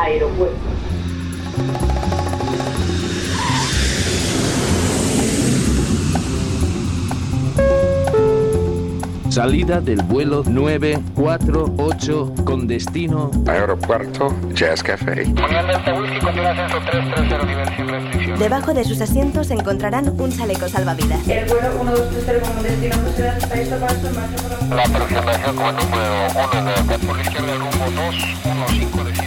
aeropuerto. Salida del vuelo 948 con destino Aeropuerto Jazz Café. Debajo de sus asientos encontrarán un chaleco salvavidas. El vuelo 1230 con destino por la... La aproximación como número 1 de por la izquierda rumbo 215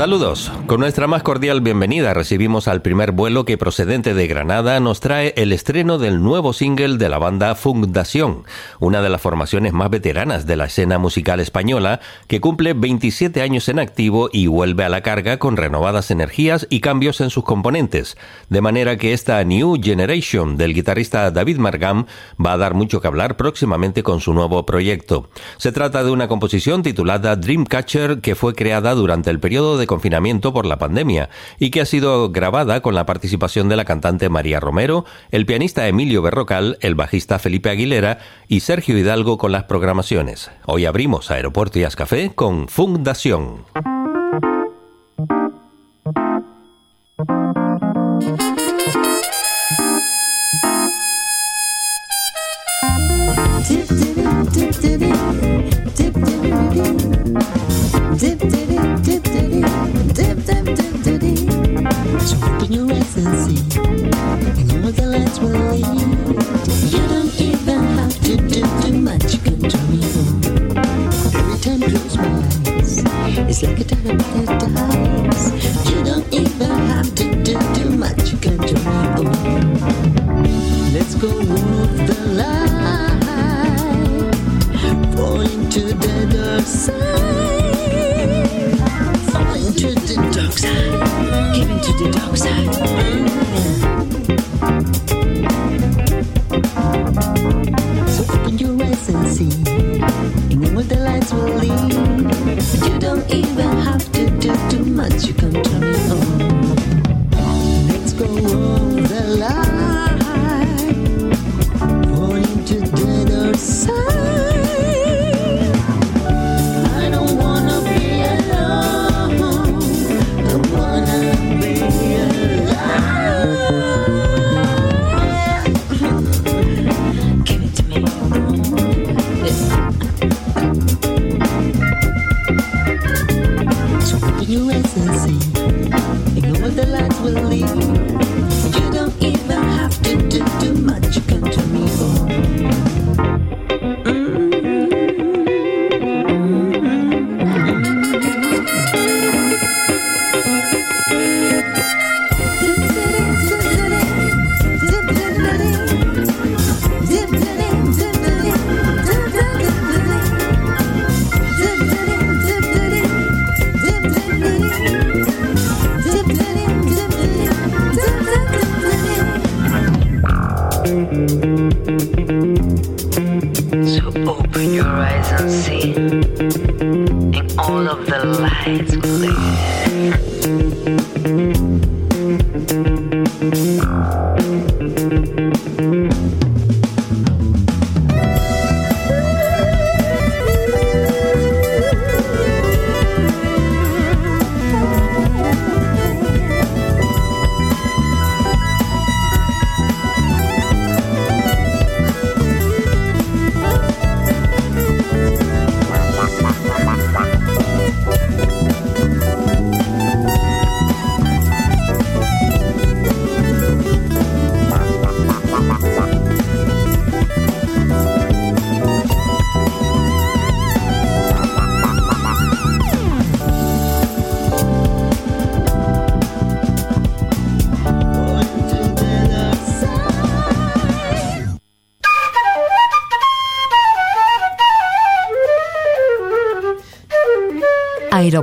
Saludos. Con nuestra más cordial bienvenida recibimos al primer vuelo que procedente de Granada nos trae el estreno del nuevo single de la banda Fundación, una de las formaciones más veteranas de la escena musical española que cumple 27 años en activo y vuelve a la carga con renovadas energías y cambios en sus componentes, de manera que esta New Generation del guitarrista David Margam va a dar mucho que hablar próximamente con su nuevo proyecto. Se trata de una composición titulada Dreamcatcher que fue creada durante el periodo de confinamiento por la pandemia y que ha sido grabada con la participación de la cantante María Romero, el pianista Emilio Berrocal, el bajista Felipe Aguilera y Sergio Hidalgo con las programaciones. Hoy abrimos Aeropuerto y Café con Fundación.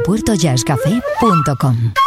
aeropuertojazzcafé.com.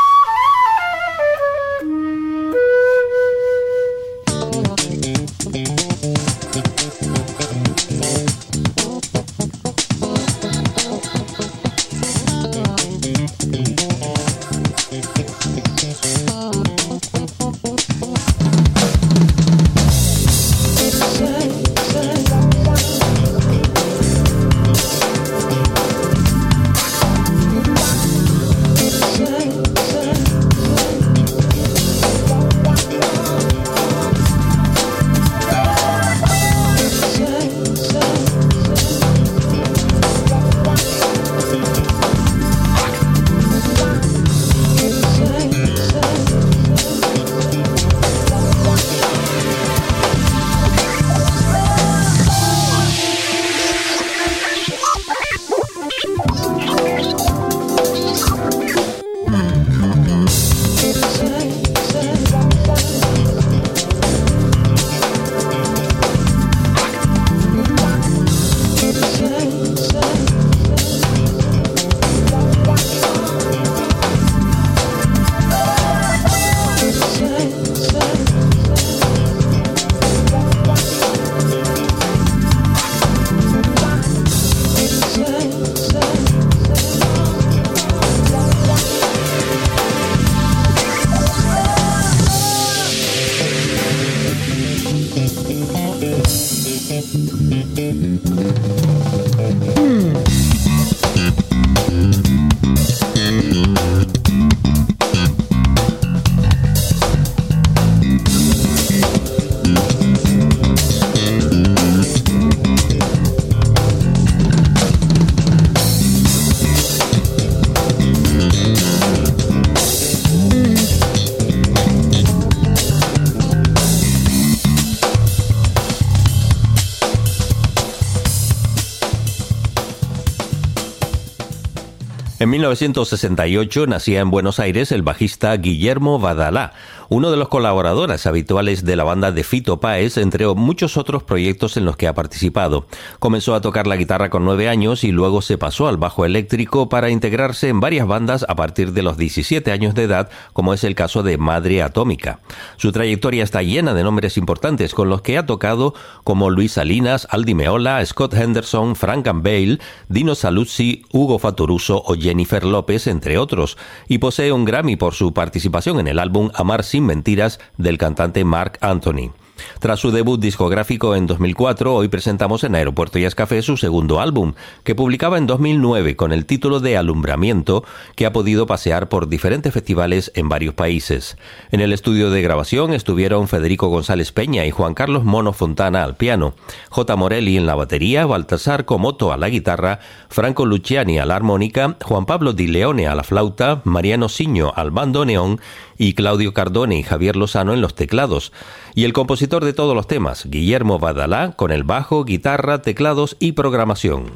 En 1968 nacía en Buenos Aires el bajista Guillermo Badalá, uno de los colaboradores habituales de la banda de Fito Páez, entre muchos otros proyectos en los que ha participado. Comenzó a tocar la guitarra con nueve años y luego se pasó al bajo eléctrico para integrarse en varias bandas a partir de los 17 años de edad, como es el caso de Madre Atómica. Su trayectoria está llena de nombres importantes con los que ha tocado como Luis Salinas, Aldi Meola, Scott Henderson, Frank Bale, Dino Saluzzi, Hugo Fatoruso o Jennifer López, entre otros, y posee un Grammy por su participación en el álbum Amar sin mentiras del cantante Mark Anthony. Tras su debut discográfico en 2004, hoy presentamos en Aeropuerto y Café su segundo álbum, que publicaba en 2009 con el título de Alumbramiento, que ha podido pasear por diferentes festivales en varios países. En el estudio de grabación estuvieron Federico González Peña y Juan Carlos Mono Fontana al piano, J. Morelli en la batería, Baltasar Comoto a la guitarra, Franco Luciani a la armónica, Juan Pablo Di Leone a la flauta, Mariano Siño al bandoneón y Claudio Cardone y Javier Lozano en los teclados, y el compositor de todos los temas, Guillermo Badalá, con el bajo, guitarra, teclados y programación.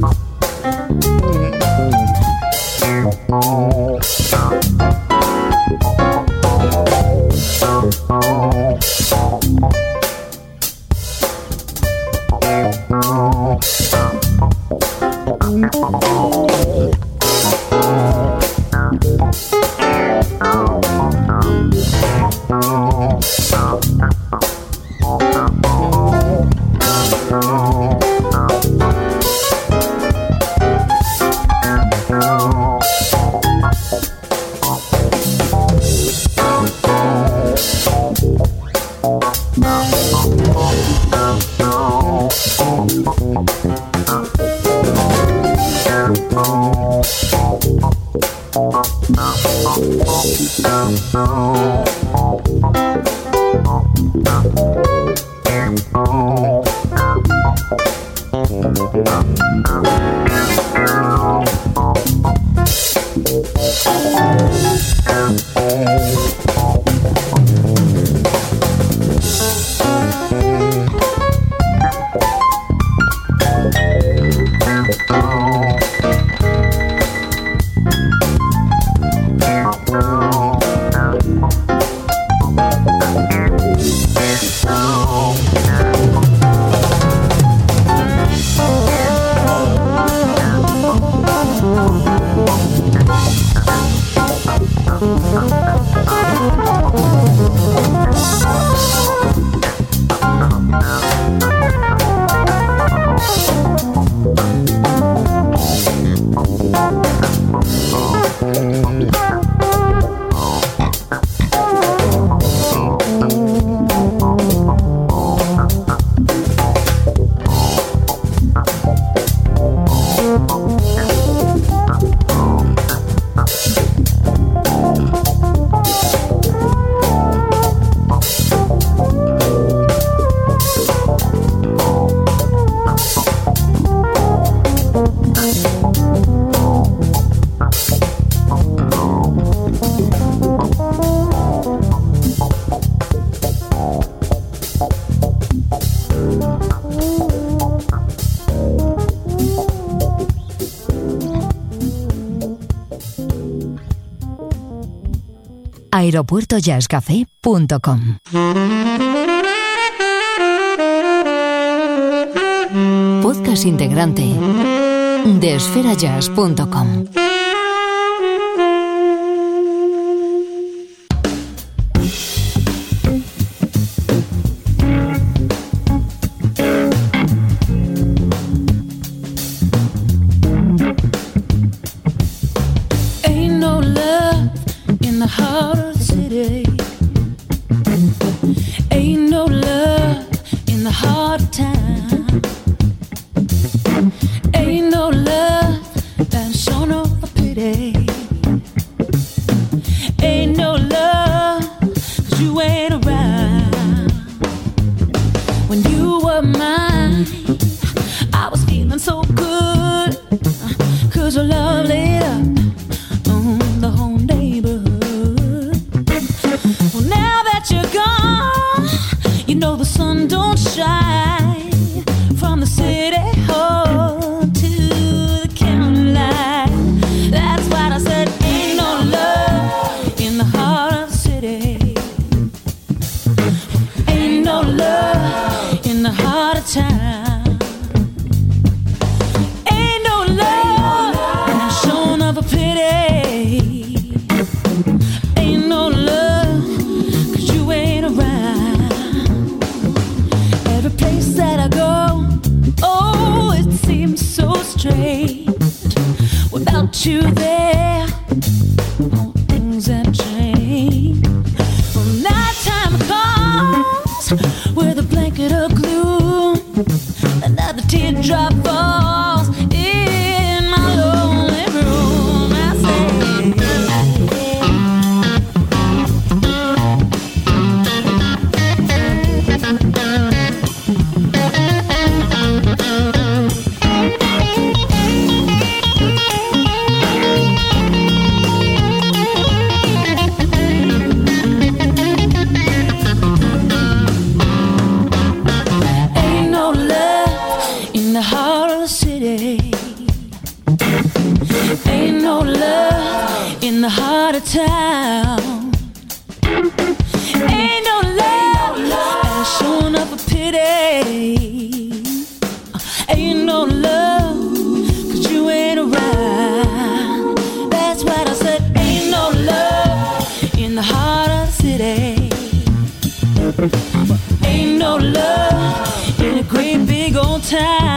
Bye. aeropuertojazzcafé.com. Podcast integrante de esferajazz.com. time.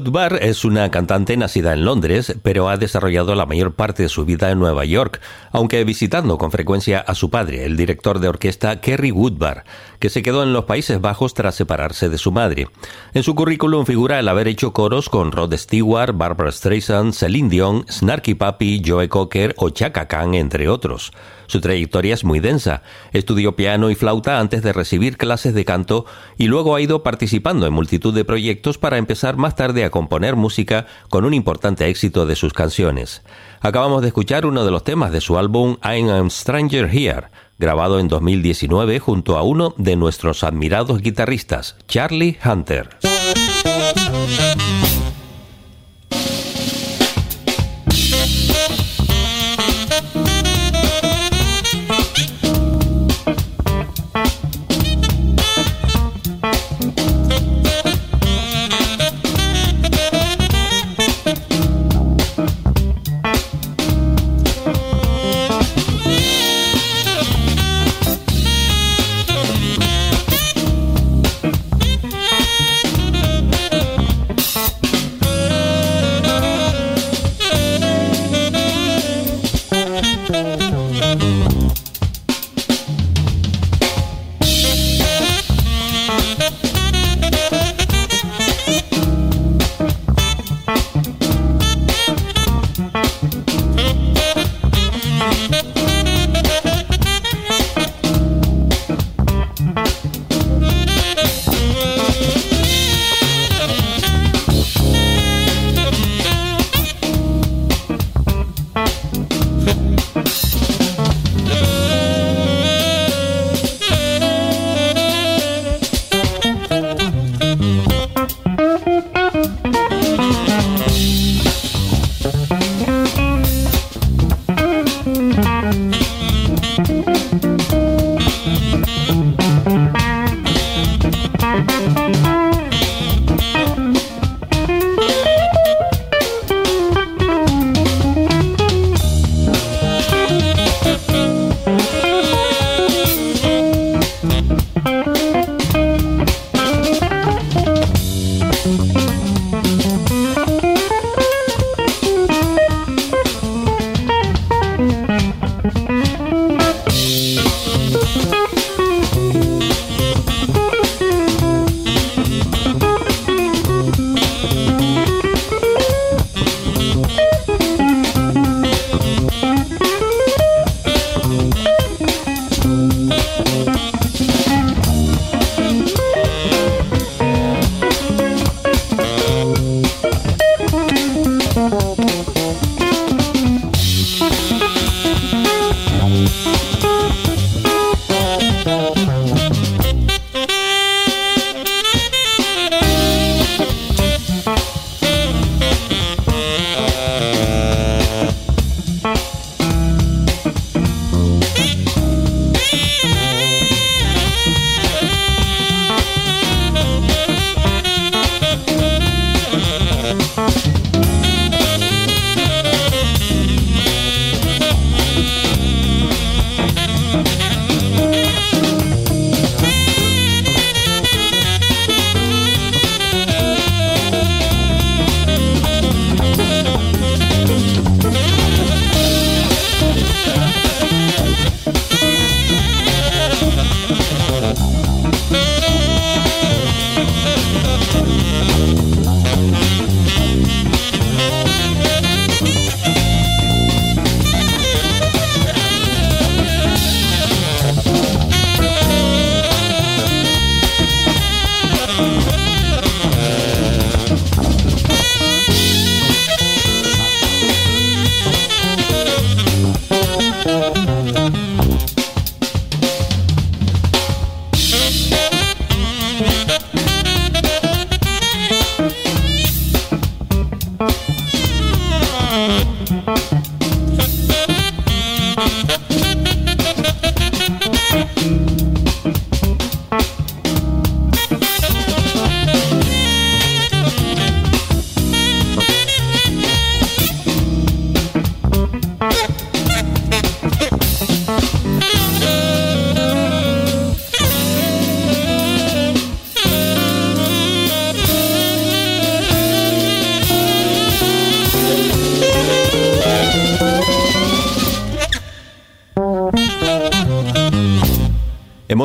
Woodbar es una cantante nacida en Londres, pero ha desarrollado la mayor parte de su vida en Nueva York, aunque visitando con frecuencia a su padre, el director de orquesta Kerry Woodbar, que se quedó en los Países Bajos tras separarse de su madre. En su currículum figura el haber hecho coros con Rod Stewart, Barbara Streisand, Celine Dion, Snarky Puppy, Joe Cocker o Chaka Khan, entre otros. Su trayectoria es muy densa. Estudió piano y flauta antes de recibir clases de canto y luego ha ido participando en multitud de proyectos para empezar más tarde a componer música con un importante éxito de sus canciones. Acabamos de escuchar uno de los temas de su álbum I'm a Stranger Here, grabado en 2019 junto a uno de nuestros admirados guitarristas, Charlie Hunter.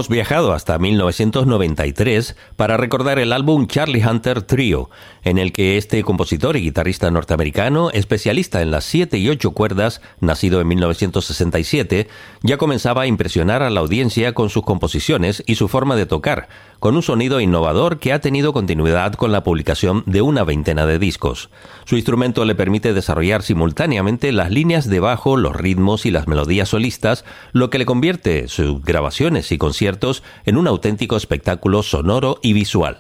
Viajado hasta 1993 para recordar el álbum Charlie Hunter Trio, en el que este compositor y guitarrista norteamericano, especialista en las 7 y 8 cuerdas, nacido en 1967, ya comenzaba a impresionar a la audiencia con sus composiciones y su forma de tocar, con un sonido innovador que ha tenido continuidad con la publicación de una veintena de discos. Su instrumento le permite desarrollar simultáneamente las líneas de bajo, los ritmos y las melodías solistas, lo que le convierte sus grabaciones y conciertos en un auténtico espectáculo sonoro y visual.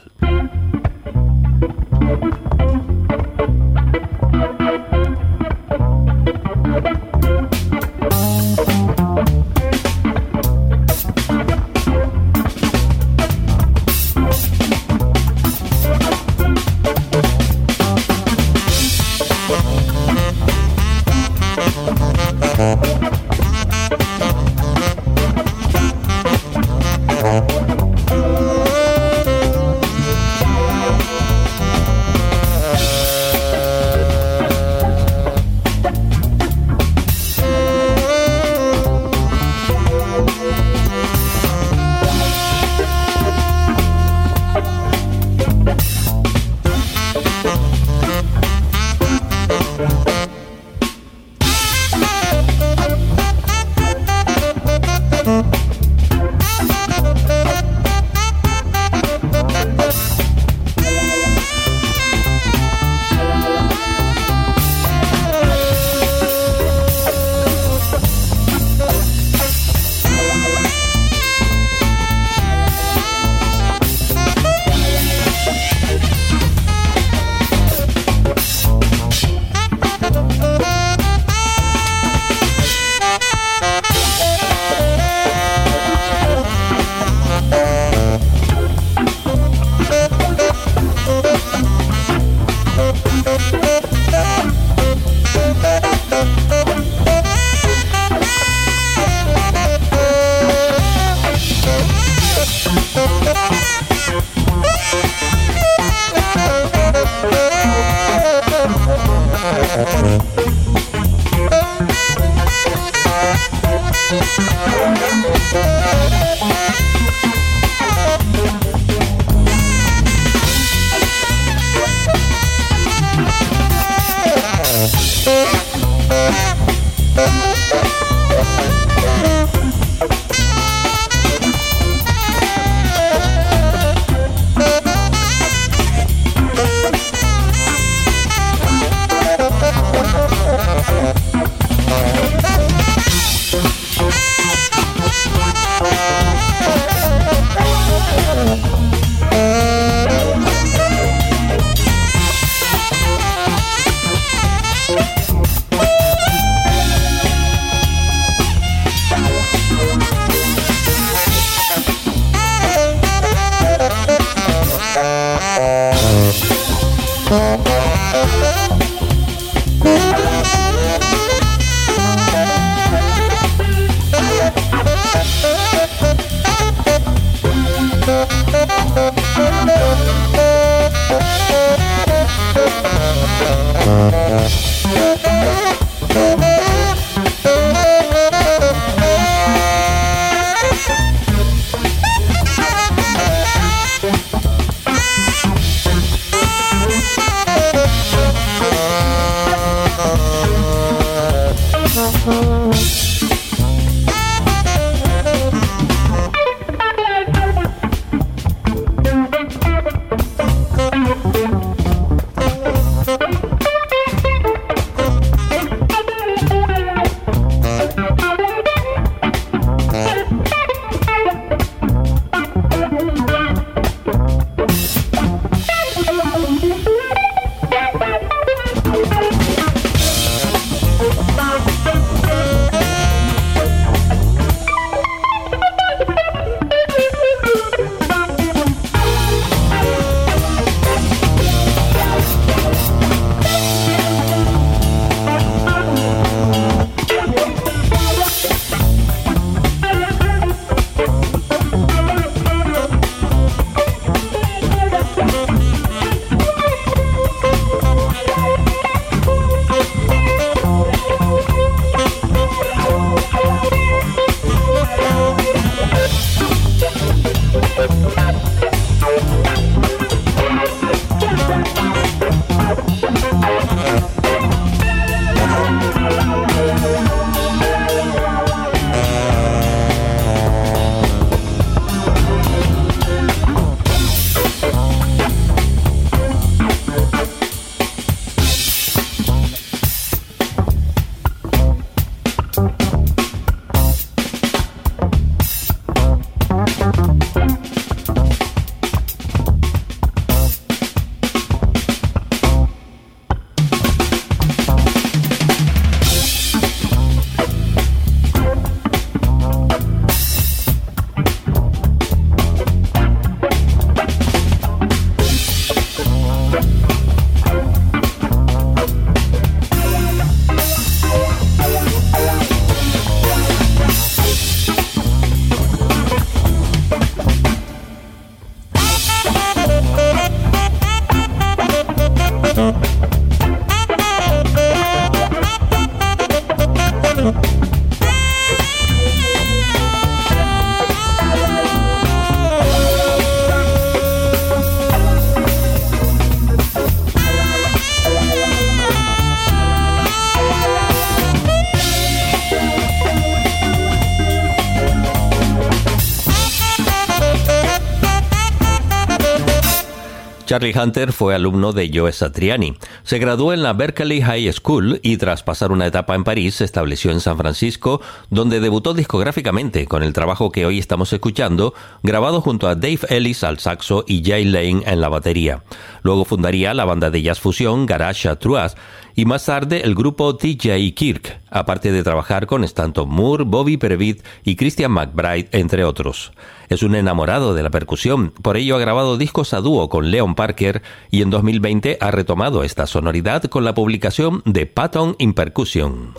Charlie Hunter fue alumno de Joe Satriani. Se graduó en la Berkeley High School y tras pasar una etapa en París se estableció en San Francisco, donde debutó discográficamente con el trabajo que hoy estamos escuchando, grabado junto a Dave Ellis al saxo y Jay Lane en la batería. Luego fundaría la banda de jazz fusión Garage à Trois y más tarde el grupo TJ Kirk, aparte de trabajar con Stanton Moore, Bobby Previtt y Christian McBride, entre otros. Es un enamorado de la percusión, por ello ha grabado discos a dúo con Leon Parker y en 2020 ha retomado esta sonoridad con la publicación de Patton in Percussion.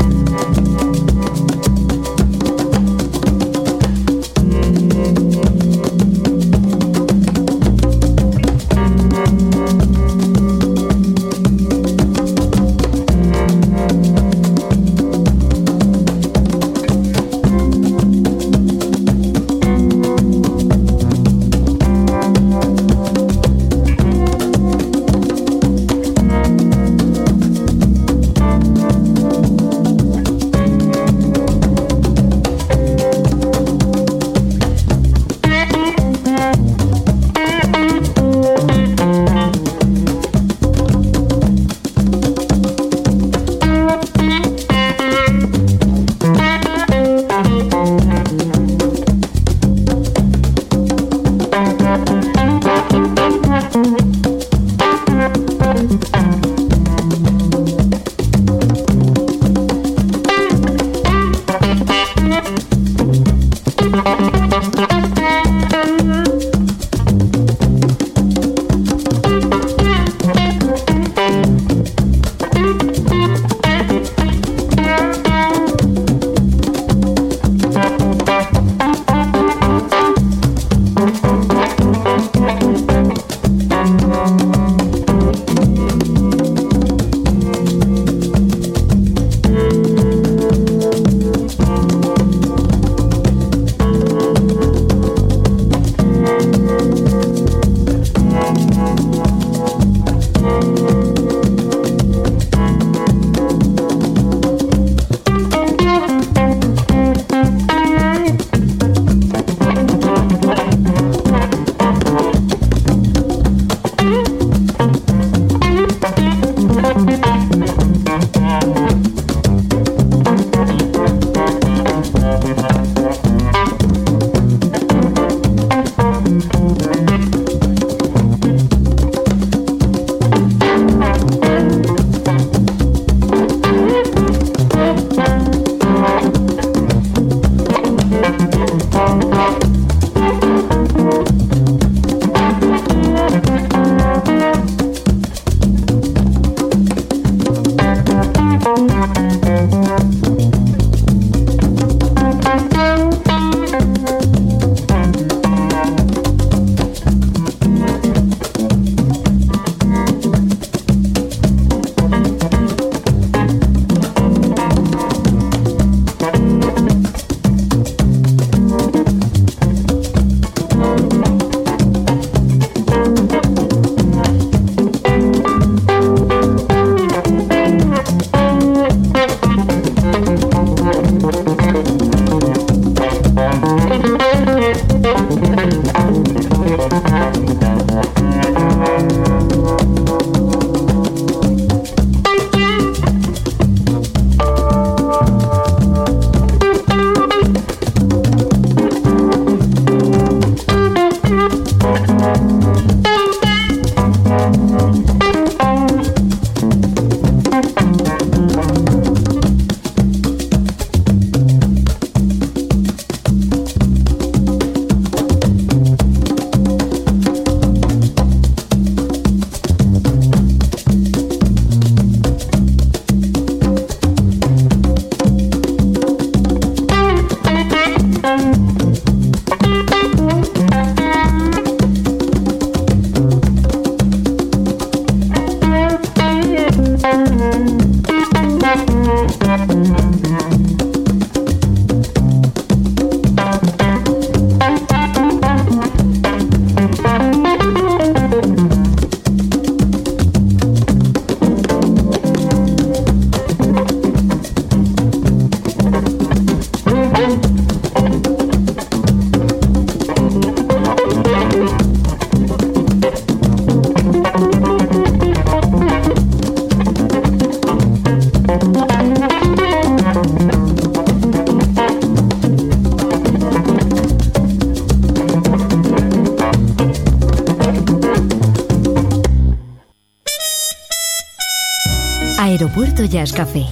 Jazz Café.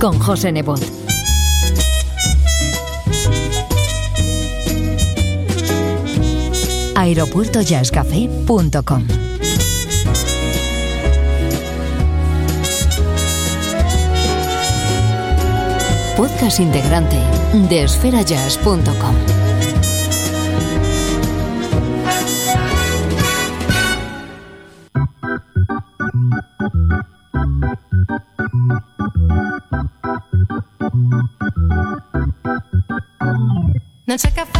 Con José Nebot. aeropuertojazzcafé.com Podcast integrante de esferajazz.com. No check out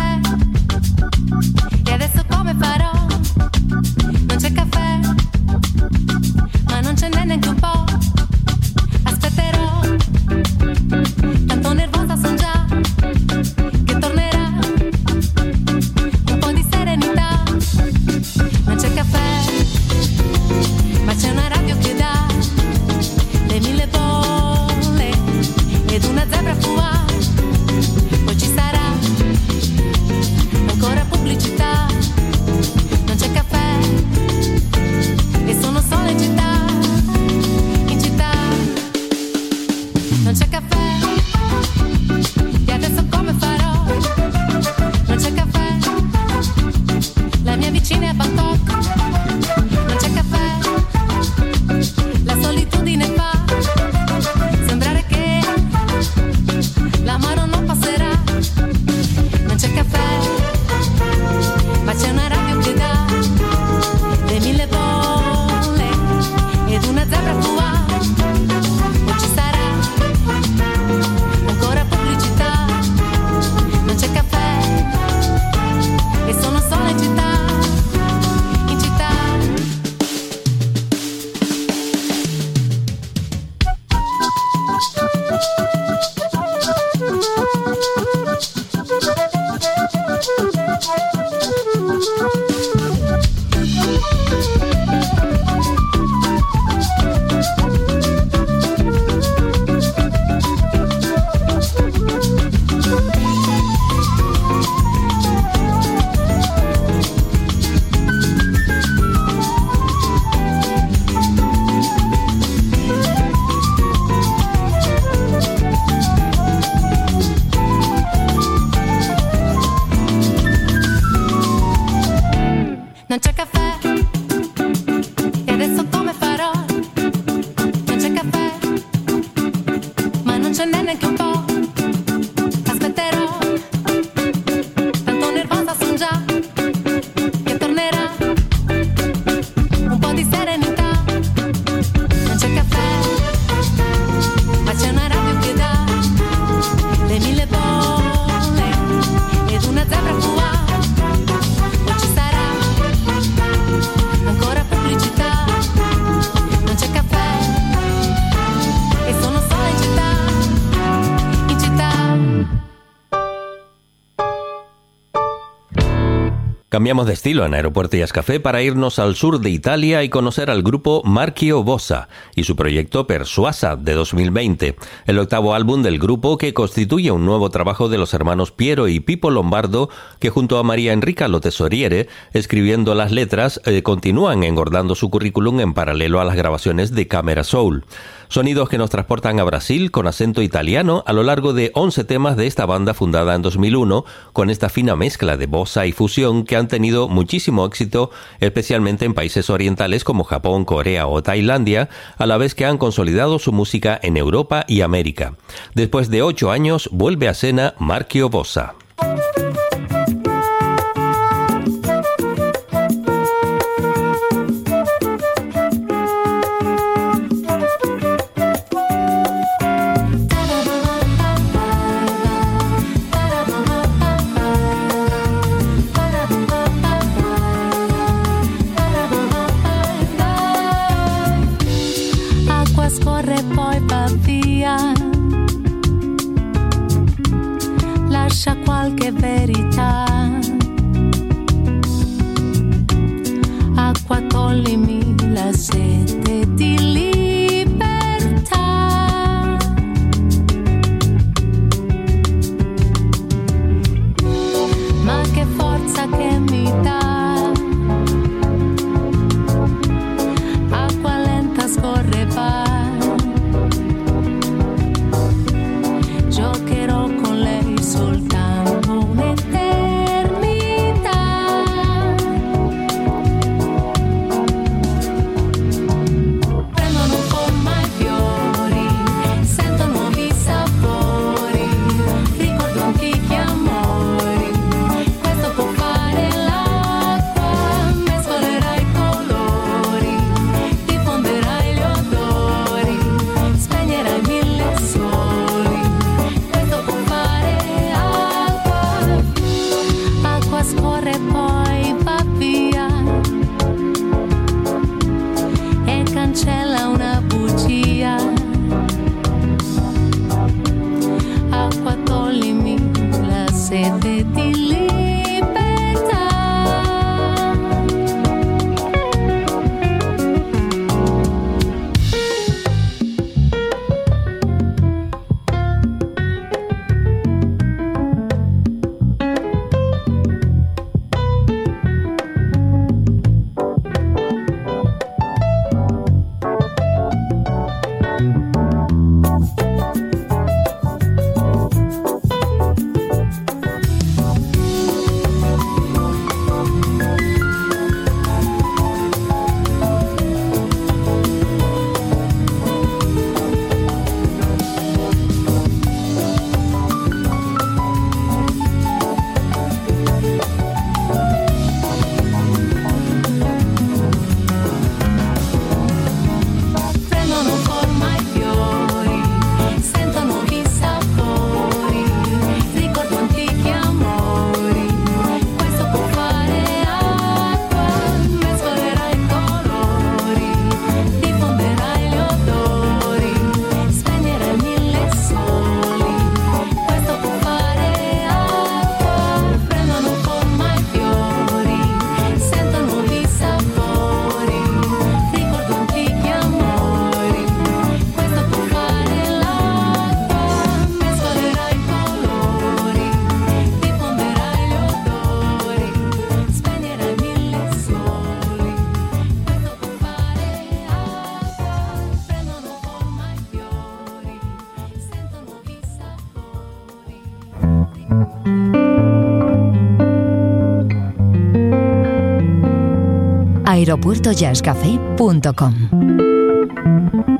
Cambiamos de estilo en Aeropuerto Jazz Café para irnos al sur de Italia y conocer al grupo Marchio Bossa y su proyecto Persuasa de 2020, el octavo álbum del grupo que constituye un nuevo trabajo de los hermanos Piero y Pipo Lombardo que junto a María Enrica Lotesoriere, escribiendo las letras, eh, continúan engordando su currículum en paralelo a las grabaciones de Camera Soul. Sonidos que nos transportan a Brasil con acento italiano a lo largo de 11 temas de esta banda fundada en 2001 con esta fina mezcla de bossa y fusión que han tenido muchísimo éxito especialmente en países orientales como Japón, Corea o Tailandia, a la vez que han consolidado su música en Europa y América. Después de ocho años vuelve a escena Marchio Bossa. aeropuertojazzcafé.com.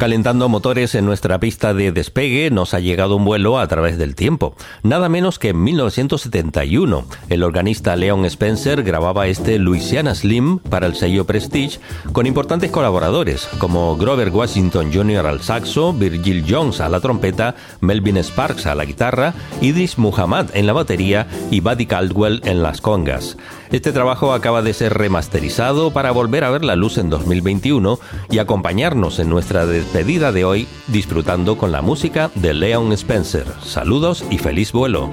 Calentando motores en nuestra pista de despegue nos ha llegado un vuelo a través del tiempo. Nada menos que en 1971, el organista Leon Spencer grababa este Louisiana Slim para el sello Prestige con importantes colaboradores como Grover Washington Jr. al saxo, Virgil Jones a la trompeta, Melvin Sparks a la guitarra, Idris Muhammad en la batería y Buddy Caldwell en las congas. Este trabajo acaba de ser remasterizado para volver a ver la luz en 2021 y acompañarnos en nuestra despedida de hoy disfrutando con la música de Leon Spencer. Saludos y feliz vuelo.